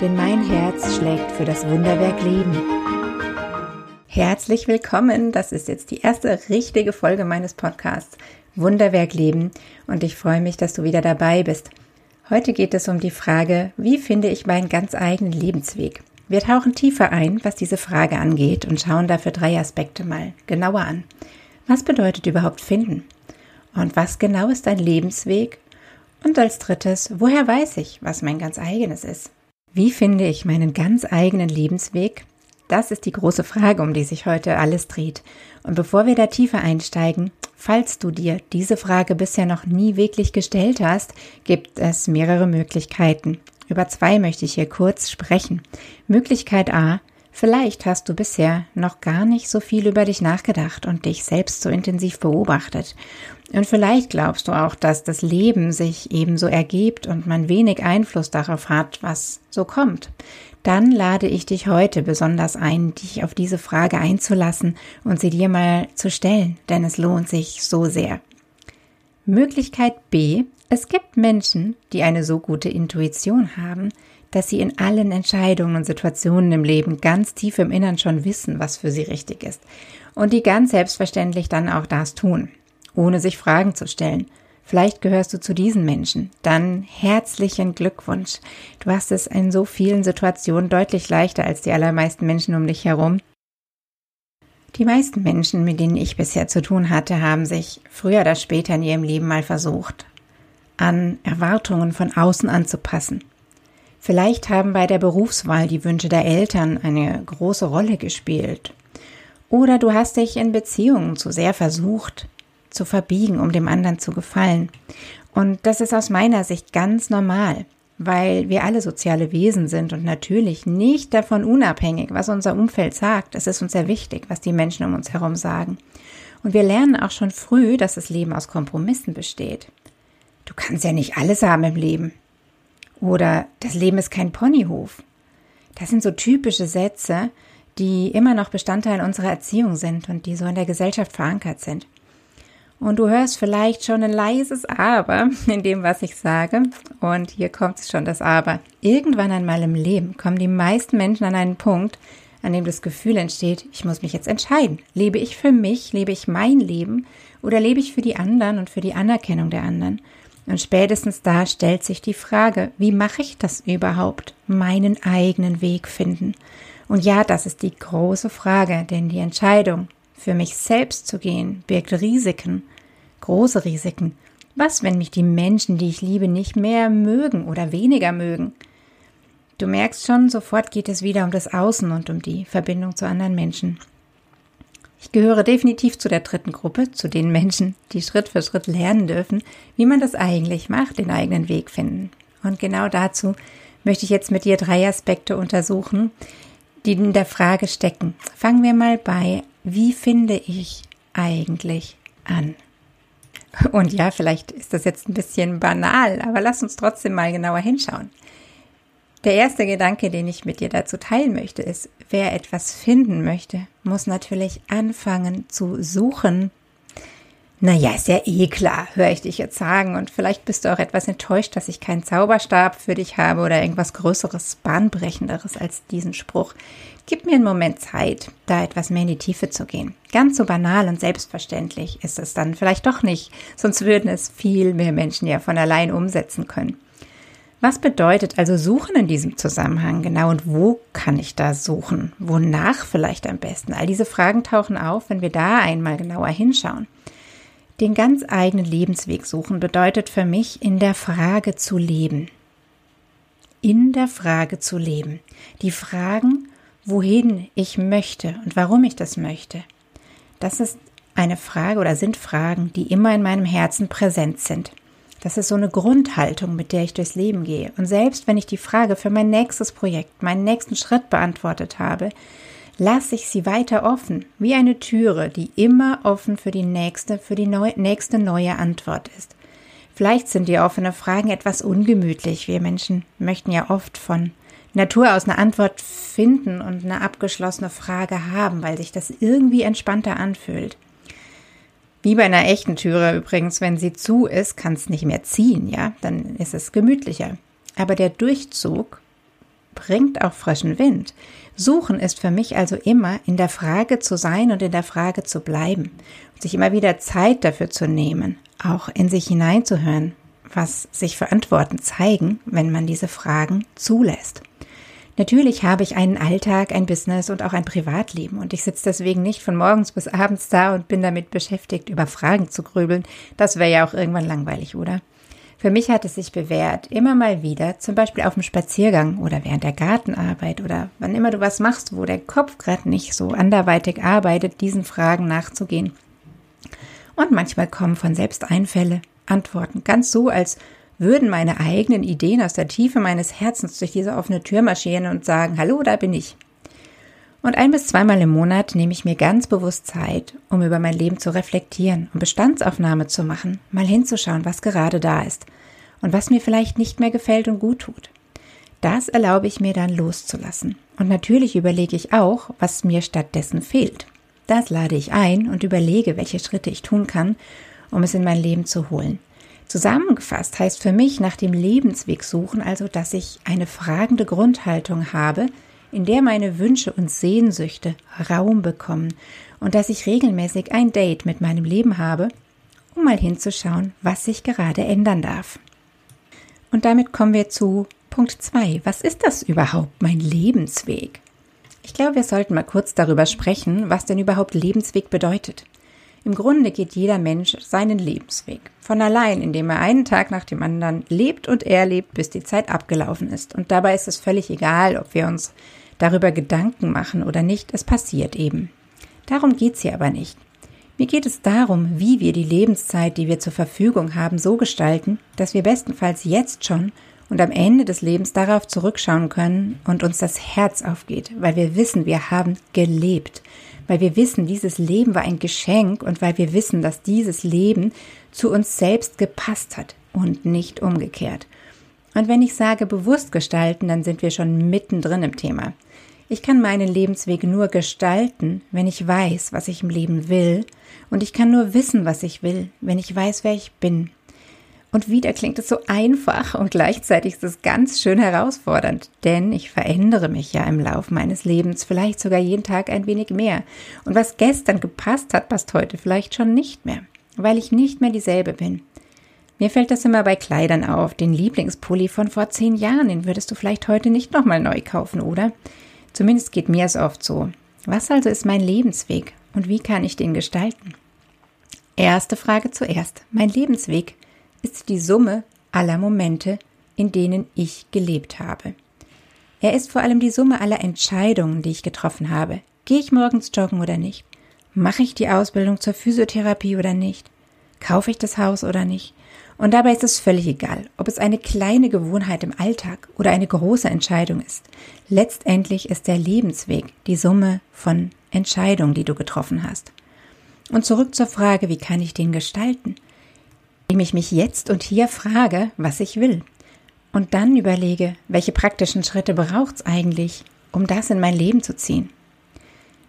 denn mein Herz schlägt für das Wunderwerk Leben. Herzlich willkommen, das ist jetzt die erste richtige Folge meines Podcasts Wunderwerk Leben und ich freue mich, dass du wieder dabei bist. Heute geht es um die Frage, wie finde ich meinen ganz eigenen Lebensweg? Wir tauchen tiefer ein, was diese Frage angeht und schauen dafür drei Aspekte mal genauer an. Was bedeutet überhaupt finden? Und was genau ist ein Lebensweg? Und als drittes, woher weiß ich, was mein ganz eigenes ist? Wie finde ich meinen ganz eigenen Lebensweg? Das ist die große Frage, um die sich heute alles dreht. Und bevor wir da tiefer einsteigen, falls du dir diese Frage bisher noch nie wirklich gestellt hast, gibt es mehrere Möglichkeiten. Über zwei möchte ich hier kurz sprechen. Möglichkeit A, Vielleicht hast du bisher noch gar nicht so viel über dich nachgedacht und dich selbst so intensiv beobachtet. Und vielleicht glaubst du auch, dass das Leben sich ebenso ergibt und man wenig Einfluss darauf hat, was so kommt. Dann lade ich dich heute besonders ein, dich auf diese Frage einzulassen und sie dir mal zu stellen, denn es lohnt sich so sehr. Möglichkeit B. Es gibt Menschen, die eine so gute Intuition haben, dass sie in allen Entscheidungen und Situationen im Leben ganz tief im Innern schon wissen, was für sie richtig ist. Und die ganz selbstverständlich dann auch das tun, ohne sich Fragen zu stellen. Vielleicht gehörst du zu diesen Menschen. Dann herzlichen Glückwunsch. Du hast es in so vielen Situationen deutlich leichter als die allermeisten Menschen um dich herum. Die meisten Menschen, mit denen ich bisher zu tun hatte, haben sich früher oder später in ihrem Leben mal versucht, an Erwartungen von außen anzupassen Vielleicht haben bei der Berufswahl die Wünsche der Eltern eine große Rolle gespielt. Oder du hast dich in Beziehungen zu sehr versucht zu verbiegen, um dem anderen zu gefallen. Und das ist aus meiner Sicht ganz normal, weil wir alle soziale Wesen sind und natürlich nicht davon unabhängig, was unser Umfeld sagt. Es ist uns sehr wichtig, was die Menschen um uns herum sagen. Und wir lernen auch schon früh, dass das Leben aus Kompromissen besteht. Du kannst ja nicht alles haben im Leben. Oder das Leben ist kein Ponyhof. Das sind so typische Sätze, die immer noch Bestandteil unserer Erziehung sind und die so in der Gesellschaft verankert sind. Und du hörst vielleicht schon ein leises Aber in dem, was ich sage. Und hier kommt schon, das Aber. Irgendwann einmal im Leben kommen die meisten Menschen an einen Punkt, an dem das Gefühl entsteht, ich muss mich jetzt entscheiden. Lebe ich für mich, lebe ich mein Leben oder lebe ich für die anderen und für die Anerkennung der anderen? Und spätestens da stellt sich die Frage, wie mache ich das überhaupt? Meinen eigenen Weg finden. Und ja, das ist die große Frage, denn die Entscheidung, für mich selbst zu gehen, birgt Risiken, große Risiken. Was, wenn mich die Menschen, die ich liebe, nicht mehr mögen oder weniger mögen? Du merkst schon, sofort geht es wieder um das Außen und um die Verbindung zu anderen Menschen. Ich gehöre definitiv zu der dritten Gruppe, zu den Menschen, die Schritt für Schritt lernen dürfen, wie man das eigentlich macht, den eigenen Weg finden. Und genau dazu möchte ich jetzt mit dir drei Aspekte untersuchen, die in der Frage stecken. Fangen wir mal bei, wie finde ich eigentlich an? Und ja, vielleicht ist das jetzt ein bisschen banal, aber lass uns trotzdem mal genauer hinschauen. Der erste Gedanke, den ich mit dir dazu teilen möchte, ist, wer etwas finden möchte, muss natürlich anfangen zu suchen. Naja, ist ja eh klar, höre ich dich jetzt sagen. Und vielleicht bist du auch etwas enttäuscht, dass ich keinen Zauberstab für dich habe oder irgendwas Größeres, Bahnbrechenderes als diesen Spruch. Gib mir einen Moment Zeit, da etwas mehr in die Tiefe zu gehen. Ganz so banal und selbstverständlich ist es dann vielleicht doch nicht, sonst würden es viel mehr Menschen ja von allein umsetzen können. Was bedeutet also suchen in diesem Zusammenhang genau und wo kann ich da suchen? Wonach vielleicht am besten? All diese Fragen tauchen auf, wenn wir da einmal genauer hinschauen. Den ganz eigenen Lebensweg suchen bedeutet für mich in der Frage zu leben. In der Frage zu leben. Die Fragen, wohin ich möchte und warum ich das möchte. Das ist eine Frage oder sind Fragen, die immer in meinem Herzen präsent sind. Das ist so eine Grundhaltung, mit der ich durchs Leben gehe. Und selbst wenn ich die Frage für mein nächstes Projekt, meinen nächsten Schritt beantwortet habe, lasse ich sie weiter offen, wie eine Türe, die immer offen für die nächste, für die neu, nächste neue Antwort ist. Vielleicht sind die offenen Fragen etwas ungemütlich. Wir Menschen möchten ja oft von Natur aus eine Antwort finden und eine abgeschlossene Frage haben, weil sich das irgendwie entspannter anfühlt. Wie bei einer echten Türe übrigens, wenn sie zu ist, kann es nicht mehr ziehen, ja, dann ist es gemütlicher. Aber der Durchzug bringt auch frischen Wind. Suchen ist für mich also immer in der Frage zu sein und in der Frage zu bleiben und sich immer wieder Zeit dafür zu nehmen, auch in sich hineinzuhören, was sich für Antworten zeigen, wenn man diese Fragen zulässt. Natürlich habe ich einen Alltag, ein Business und auch ein Privatleben und ich sitze deswegen nicht von morgens bis abends da und bin damit beschäftigt, über Fragen zu grübeln. Das wäre ja auch irgendwann langweilig, oder? Für mich hat es sich bewährt, immer mal wieder, zum Beispiel auf dem Spaziergang oder während der Gartenarbeit oder wann immer du was machst, wo der Kopf gerade nicht so anderweitig arbeitet, diesen Fragen nachzugehen. Und manchmal kommen von selbst Einfälle, Antworten, ganz so, als würden meine eigenen Ideen aus der Tiefe meines Herzens durch diese offene Tür marschieren und sagen, hallo, da bin ich. Und ein bis zweimal im Monat nehme ich mir ganz bewusst Zeit, um über mein Leben zu reflektieren und Bestandsaufnahme zu machen, mal hinzuschauen, was gerade da ist und was mir vielleicht nicht mehr gefällt und gut tut. Das erlaube ich mir dann loszulassen. Und natürlich überlege ich auch, was mir stattdessen fehlt. Das lade ich ein und überlege, welche Schritte ich tun kann, um es in mein Leben zu holen. Zusammengefasst heißt für mich nach dem Lebensweg suchen also, dass ich eine fragende Grundhaltung habe, in der meine Wünsche und Sehnsüchte Raum bekommen und dass ich regelmäßig ein Date mit meinem Leben habe, um mal hinzuschauen, was sich gerade ändern darf. Und damit kommen wir zu Punkt 2. Was ist das überhaupt, mein Lebensweg? Ich glaube, wir sollten mal kurz darüber sprechen, was denn überhaupt Lebensweg bedeutet. Im Grunde geht jeder Mensch seinen Lebensweg. Von allein, indem er einen Tag nach dem anderen lebt und erlebt, bis die Zeit abgelaufen ist. Und dabei ist es völlig egal, ob wir uns darüber Gedanken machen oder nicht, es passiert eben. Darum geht's hier aber nicht. Mir geht es darum, wie wir die Lebenszeit, die wir zur Verfügung haben, so gestalten, dass wir bestenfalls jetzt schon und am Ende des Lebens darauf zurückschauen können und uns das Herz aufgeht, weil wir wissen, wir haben gelebt, weil wir wissen, dieses Leben war ein Geschenk und weil wir wissen, dass dieses Leben zu uns selbst gepasst hat und nicht umgekehrt. Und wenn ich sage bewusst gestalten, dann sind wir schon mittendrin im Thema. Ich kann meinen Lebensweg nur gestalten, wenn ich weiß, was ich im Leben will, und ich kann nur wissen, was ich will, wenn ich weiß, wer ich bin. Und wieder klingt es so einfach und gleichzeitig ist es ganz schön herausfordernd, denn ich verändere mich ja im Laufe meines Lebens, vielleicht sogar jeden Tag ein wenig mehr. Und was gestern gepasst hat, passt heute vielleicht schon nicht mehr, weil ich nicht mehr dieselbe bin. Mir fällt das immer bei Kleidern auf. Den Lieblingspulli von vor zehn Jahren, den würdest du vielleicht heute nicht nochmal neu kaufen, oder? Zumindest geht mir es oft so. Was also ist mein Lebensweg und wie kann ich den gestalten? Erste Frage zuerst. Mein Lebensweg ist die Summe aller Momente, in denen ich gelebt habe. Er ist vor allem die Summe aller Entscheidungen, die ich getroffen habe. Gehe ich morgens joggen oder nicht? Mache ich die Ausbildung zur Physiotherapie oder nicht? Kaufe ich das Haus oder nicht? Und dabei ist es völlig egal, ob es eine kleine Gewohnheit im Alltag oder eine große Entscheidung ist. Letztendlich ist der Lebensweg die Summe von Entscheidungen, die du getroffen hast. Und zurück zur Frage, wie kann ich den gestalten? Indem ich mich jetzt und hier frage, was ich will. Und dann überlege, welche praktischen Schritte braucht es eigentlich, um das in mein Leben zu ziehen.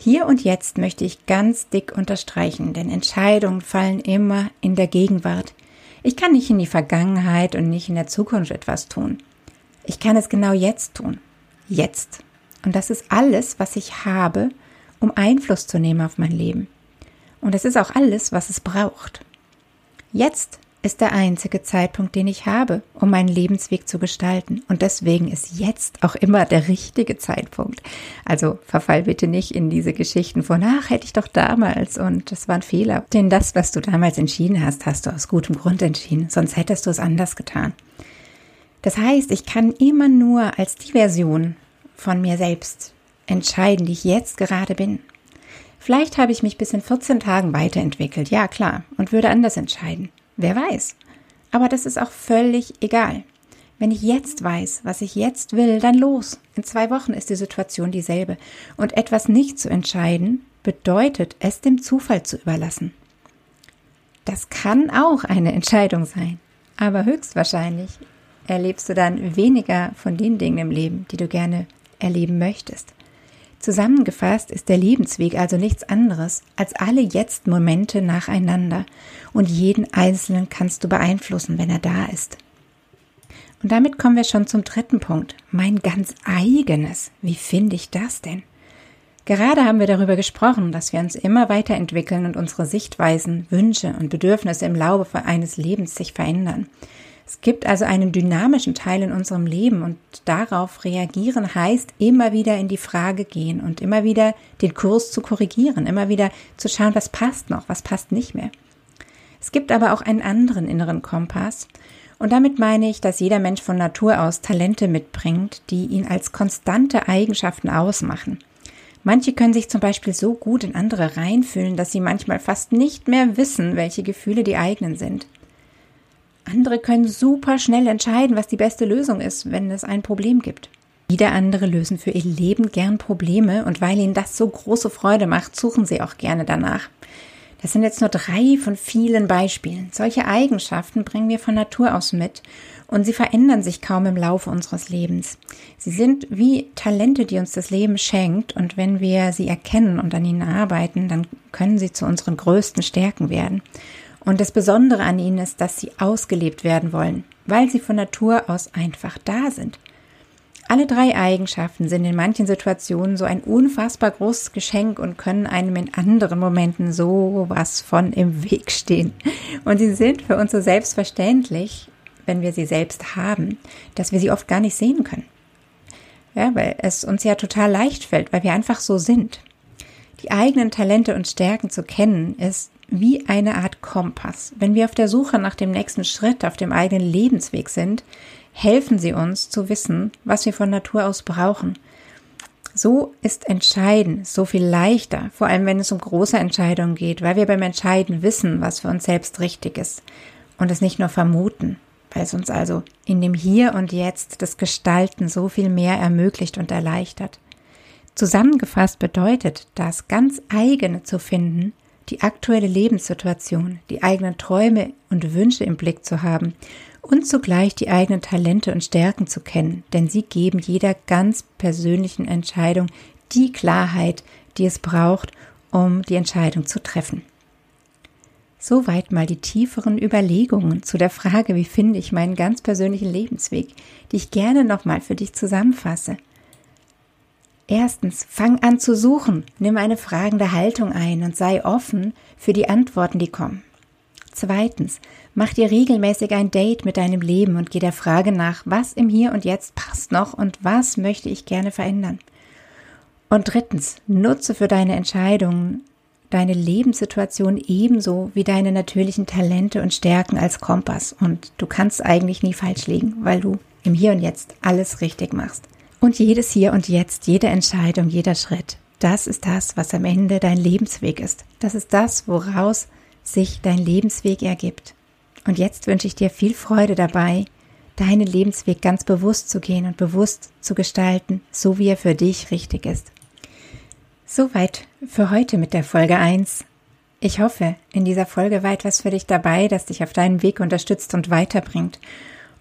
Hier und jetzt möchte ich ganz dick unterstreichen, denn Entscheidungen fallen immer in der Gegenwart. Ich kann nicht in die Vergangenheit und nicht in der Zukunft etwas tun. Ich kann es genau jetzt tun. Jetzt. Und das ist alles, was ich habe, um Einfluss zu nehmen auf mein Leben. Und es ist auch alles, was es braucht. Jetzt ist der einzige Zeitpunkt, den ich habe, um meinen Lebensweg zu gestalten. Und deswegen ist jetzt auch immer der richtige Zeitpunkt. Also verfall bitte nicht in diese Geschichten von, ach, hätte ich doch damals und das war ein Fehler. Denn das, was du damals entschieden hast, hast du aus gutem Grund entschieden, sonst hättest du es anders getan. Das heißt, ich kann immer nur als die Version von mir selbst entscheiden, die ich jetzt gerade bin. Vielleicht habe ich mich bis in 14 Tagen weiterentwickelt, ja klar, und würde anders entscheiden. Wer weiß. Aber das ist auch völlig egal. Wenn ich jetzt weiß, was ich jetzt will, dann los. In zwei Wochen ist die Situation dieselbe. Und etwas nicht zu entscheiden, bedeutet, es dem Zufall zu überlassen. Das kann auch eine Entscheidung sein. Aber höchstwahrscheinlich erlebst du dann weniger von den Dingen im Leben, die du gerne erleben möchtest. Zusammengefasst ist der Lebensweg also nichts anderes als alle Jetzt-Momente nacheinander und jeden einzelnen kannst du beeinflussen, wenn er da ist. Und damit kommen wir schon zum dritten Punkt, mein ganz eigenes. Wie finde ich das denn? Gerade haben wir darüber gesprochen, dass wir uns immer weiterentwickeln und unsere Sichtweisen, Wünsche und Bedürfnisse im Laufe eines Lebens sich verändern. Es gibt also einen dynamischen Teil in unserem Leben und darauf reagieren heißt immer wieder in die Frage gehen und immer wieder den Kurs zu korrigieren, immer wieder zu schauen, was passt noch, was passt nicht mehr. Es gibt aber auch einen anderen inneren Kompass und damit meine ich, dass jeder Mensch von Natur aus Talente mitbringt, die ihn als konstante Eigenschaften ausmachen. Manche können sich zum Beispiel so gut in andere reinfühlen, dass sie manchmal fast nicht mehr wissen, welche Gefühle die eigenen sind. Andere können super schnell entscheiden, was die beste Lösung ist, wenn es ein Problem gibt. Wieder andere lösen für ihr Leben gern Probleme und weil ihnen das so große Freude macht, suchen sie auch gerne danach. Das sind jetzt nur drei von vielen Beispielen. Solche Eigenschaften bringen wir von Natur aus mit und sie verändern sich kaum im Laufe unseres Lebens. Sie sind wie Talente, die uns das Leben schenkt und wenn wir sie erkennen und an ihnen arbeiten, dann können sie zu unseren größten Stärken werden. Und das Besondere an ihnen ist, dass sie ausgelebt werden wollen, weil sie von Natur aus einfach da sind. Alle drei Eigenschaften sind in manchen Situationen so ein unfassbar großes Geschenk und können einem in anderen Momenten so was von im Weg stehen. Und sie sind für uns so selbstverständlich, wenn wir sie selbst haben, dass wir sie oft gar nicht sehen können. Ja, weil es uns ja total leicht fällt, weil wir einfach so sind. Die eigenen Talente und Stärken zu kennen, ist wie eine Art Kompass. Wenn wir auf der Suche nach dem nächsten Schritt auf dem eigenen Lebensweg sind, helfen sie uns zu wissen, was wir von Natur aus brauchen. So ist Entscheiden so viel leichter, vor allem wenn es um große Entscheidungen geht, weil wir beim Entscheiden wissen, was für uns selbst richtig ist und es nicht nur vermuten, weil es uns also in dem Hier und Jetzt das Gestalten so viel mehr ermöglicht und erleichtert. Zusammengefasst bedeutet das ganz eigene zu finden, die aktuelle Lebenssituation, die eigenen Träume und Wünsche im Blick zu haben und zugleich die eigenen Talente und Stärken zu kennen, denn sie geben jeder ganz persönlichen Entscheidung die Klarheit, die es braucht, um die Entscheidung zu treffen. Soweit mal die tieferen Überlegungen zu der Frage, wie finde ich meinen ganz persönlichen Lebensweg, die ich gerne nochmal für dich zusammenfasse. Erstens, fang an zu suchen, nimm eine fragende Haltung ein und sei offen für die Antworten, die kommen. Zweitens, mach dir regelmäßig ein Date mit deinem Leben und geh der Frage nach, was im Hier und Jetzt passt noch und was möchte ich gerne verändern. Und drittens, nutze für deine Entscheidungen deine Lebenssituation ebenso wie deine natürlichen Talente und Stärken als Kompass und du kannst eigentlich nie falsch liegen, weil du im Hier und Jetzt alles richtig machst. Und jedes Hier und Jetzt, jede Entscheidung, jeder Schritt, das ist das, was am Ende dein Lebensweg ist. Das ist das, woraus sich dein Lebensweg ergibt. Und jetzt wünsche ich dir viel Freude dabei, deinen Lebensweg ganz bewusst zu gehen und bewusst zu gestalten, so wie er für dich richtig ist. Soweit für heute mit der Folge 1. Ich hoffe, in dieser Folge war etwas für dich dabei, das dich auf deinem Weg unterstützt und weiterbringt.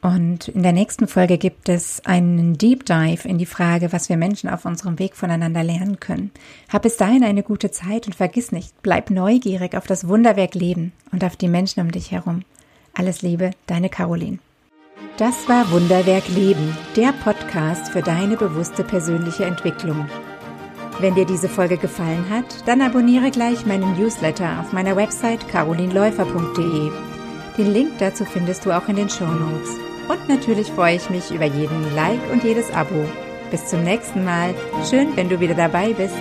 Und in der nächsten Folge gibt es einen Deep Dive in die Frage, was wir Menschen auf unserem Weg voneinander lernen können. Hab bis dahin eine gute Zeit und vergiss nicht, bleib neugierig auf das Wunderwerk Leben und auf die Menschen um dich herum. Alles Liebe, deine Caroline. Das war Wunderwerk Leben, der Podcast für deine bewusste persönliche Entwicklung. Wenn dir diese Folge gefallen hat, dann abonniere gleich meinen Newsletter auf meiner Website carolinläufer.de. Den Link dazu findest du auch in den Show Notes. Und natürlich freue ich mich über jeden Like und jedes Abo. Bis zum nächsten Mal. Schön, wenn du wieder dabei bist.